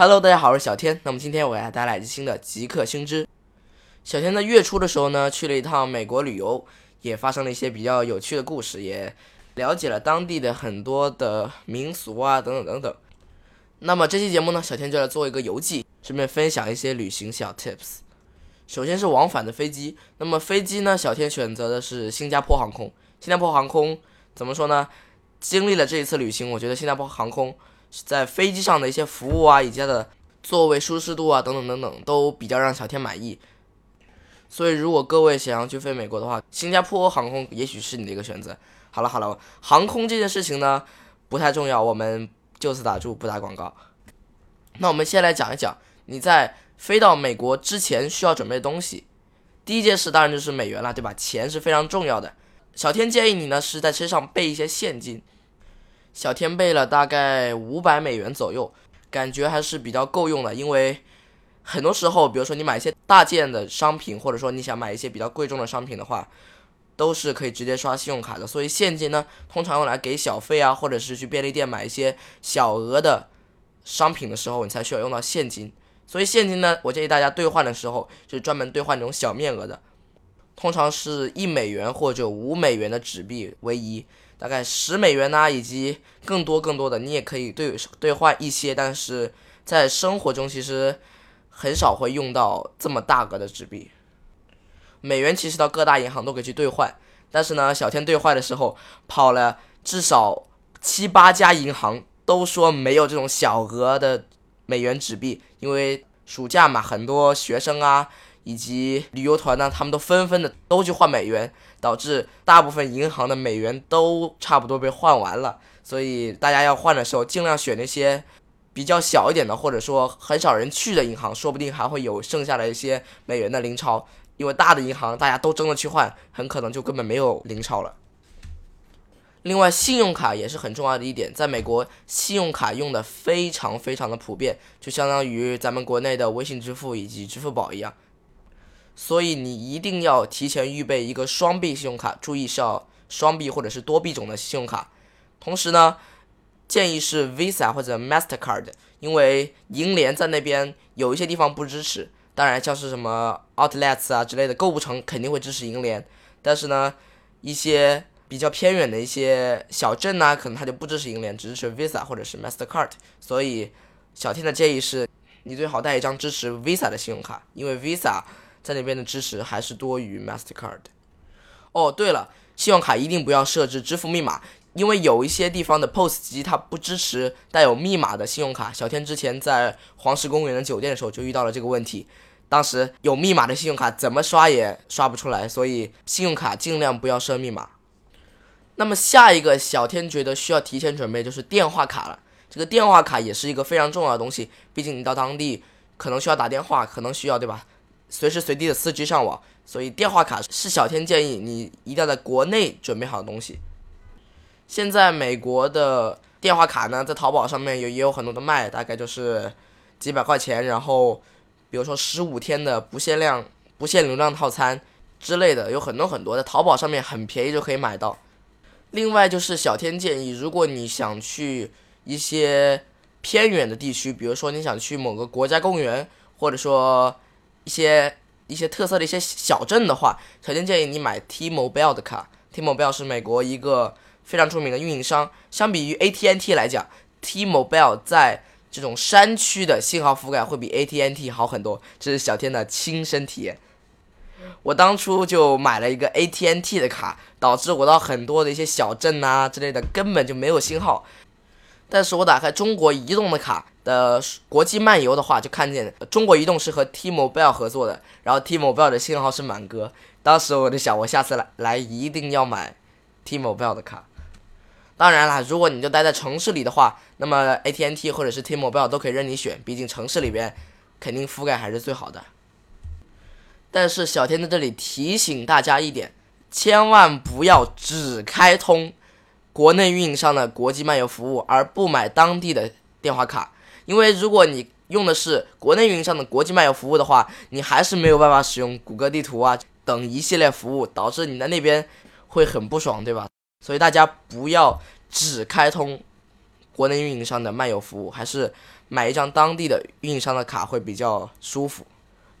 Hello，大家好，我是小天。那么今天我给大家带来一期新的极客星知。小天在月初的时候呢，去了一趟美国旅游，也发生了一些比较有趣的故事，也了解了当地的很多的民俗啊，等等等等。那么这期节目呢，小天就来做一个游记，顺便分享一些旅行小 tips。首先是往返的飞机，那么飞机呢，小天选择的是新加坡航空。新加坡航空怎么说呢？经历了这一次旅行，我觉得新加坡航空在飞机上的一些服务啊，以及它的座位舒适度啊，等等等等，都比较让小天满意。所以，如果各位想要去飞美国的话，新加坡航空也许是你的一个选择。好了好了，航空这件事情呢，不太重要，我们。就此打住，不打广告。那我们先来讲一讲你在飞到美国之前需要准备的东西。第一件事当然就是美元了，对吧？钱是非常重要的。小天建议你呢是在车上备一些现金。小天贝了大概五百美元左右，感觉还是比较够用的。因为很多时候，比如说你买一些大件的商品，或者说你想买一些比较贵重的商品的话。都是可以直接刷信用卡的，所以现金呢，通常用来给小费啊，或者是去便利店买一些小额的商品的时候，你才需要用到现金。所以现金呢，我建议大家兑换的时候，就是专门兑换那种小面额的，通常是一美元或者五美元的纸币为宜，大概十美元呐，以及更多更多的，你也可以兑兑换一些，但是在生活中其实很少会用到这么大额的纸币。美元其实到各大银行都可以去兑换，但是呢，小天兑换的时候跑了至少七八家银行，都说没有这种小额的美元纸币。因为暑假嘛，很多学生啊以及旅游团呢，他们都纷纷的都去换美元，导致大部分银行的美元都差不多被换完了。所以大家要换的时候，尽量选那些比较小一点的，或者说很少人去的银行，说不定还会有剩下的一些美元的零钞。因为大的银行大家都争着去换，很可能就根本没有零钞了。另外，信用卡也是很重要的一点，在美国，信用卡用的非常非常的普遍，就相当于咱们国内的微信支付以及支付宝一样。所以你一定要提前预备一个双币信用卡，注意是要双币或者是多币种的信用卡。同时呢，建议是 Visa 或者 Mastercard，因为银联在那边有一些地方不支持。当然，像是什么 outlets 啊之类的购物城肯定会支持银联，但是呢，一些比较偏远的一些小镇呢，可能它就不支持银联，只支持 Visa 或者是 Mastercard。所以，小天的建议是，你最好带一张支持 Visa 的信用卡，因为 Visa 在那边的支持还是多于 Mastercard。哦，对了，信用卡一定不要设置支付密码，因为有一些地方的 POS 机它不支持带有密码的信用卡。小天之前在黄石公园的酒店的时候就遇到了这个问题。当时有密码的信用卡怎么刷也刷不出来，所以信用卡尽量不要设密码。那么下一个小天觉得需要提前准备就是电话卡了。这个电话卡也是一个非常重要的东西，毕竟你到当地可能需要打电话，可能需要对吧？随时随地的四 G 上网，所以电话卡是小天建议你一定要在国内准备好的东西。现在美国的电话卡呢，在淘宝上面有也有很多的卖，大概就是几百块钱，然后。比如说十五天的不限量、不限流量套餐之类的，有很多很多，在淘宝上面很便宜就可以买到。另外就是小天建议，如果你想去一些偏远的地区，比如说你想去某个国家公园，或者说一些一些特色的一些小镇的话，小天建议你买 T-Mobile 的卡。T-Mobile 是美国一个非常著名的运营商，相比于 AT&T 来讲，T-Mobile 在这种山区的信号覆盖会比 AT&T 好很多，这是小天的亲身体验。我当初就买了一个 AT&T 的卡，导致我到很多的一些小镇啊之类的根本就没有信号。但是我打开中国移动的卡的国际漫游的话，就看见中国移动是和 T-Mobile 合作的，然后 T-Mobile 的信号是满格。当时我就想，我下次来来一定要买 T-Mobile 的卡。当然了，如果你就待在城市里的话，那么 AT&T 或者是 T-Mobile 都可以任你选，毕竟城市里边肯定覆盖还是最好的。但是小天在这里提醒大家一点，千万不要只开通国内运营商的国际漫游服务，而不买当地的电话卡。因为如果你用的是国内运营商的国际漫游服务的话，你还是没有办法使用谷歌地图啊等一系列服务，导致你在那边会很不爽，对吧？所以大家不要只开通国内运营商的漫游服务，还是买一张当地的运营商的卡会比较舒服。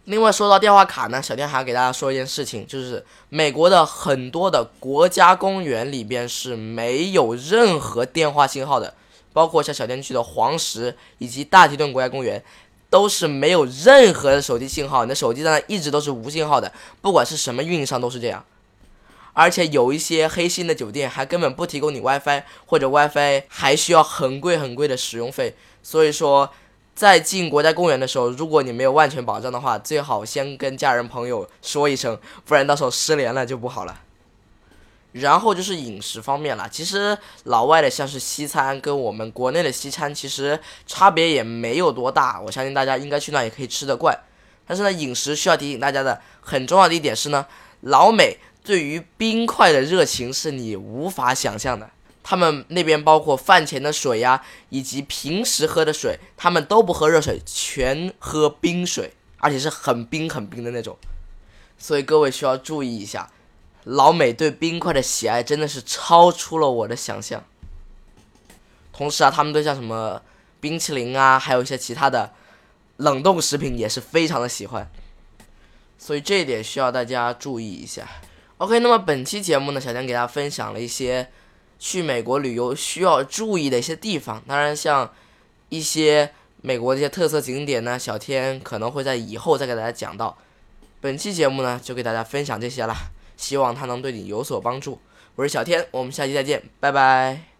另外说到电话卡呢，小天还要给大家说一件事情，就是美国的很多的国家公园里边是没有任何电话信号的，包括像小天去的黄石以及大提顿国家公园，都是没有任何的手机信号，你的手机在那一直都是无信号的，不管是什么运营商都是这样。而且有一些黑心的酒店还根本不提供你 WiFi，或者 WiFi 还需要很贵很贵的使用费，所以说。在进国家公园的时候，如果你没有万全保障的话，最好先跟家人朋友说一声，不然到时候失联了就不好了。然后就是饮食方面了，其实老外的像是西餐跟我们国内的西餐其实差别也没有多大，我相信大家应该去那也可以吃得惯。但是呢，饮食需要提醒大家的很重要的一点是呢，老美对于冰块的热情是你无法想象的。他们那边包括饭前的水呀，以及平时喝的水，他们都不喝热水，全喝冰水，而且是很冰很冰的那种。所以各位需要注意一下，老美对冰块的喜爱真的是超出了我的想象。同时啊，他们对像什么冰淇淋啊，还有一些其他的冷冻食品也是非常的喜欢。所以这一点需要大家注意一下。OK，那么本期节目呢，小江给大家分享了一些。去美国旅游需要注意的一些地方，当然像一些美国的一些特色景点呢，小天可能会在以后再给大家讲到。本期节目呢，就给大家分享这些了，希望它能对你有所帮助。我是小天，我们下期再见，拜拜。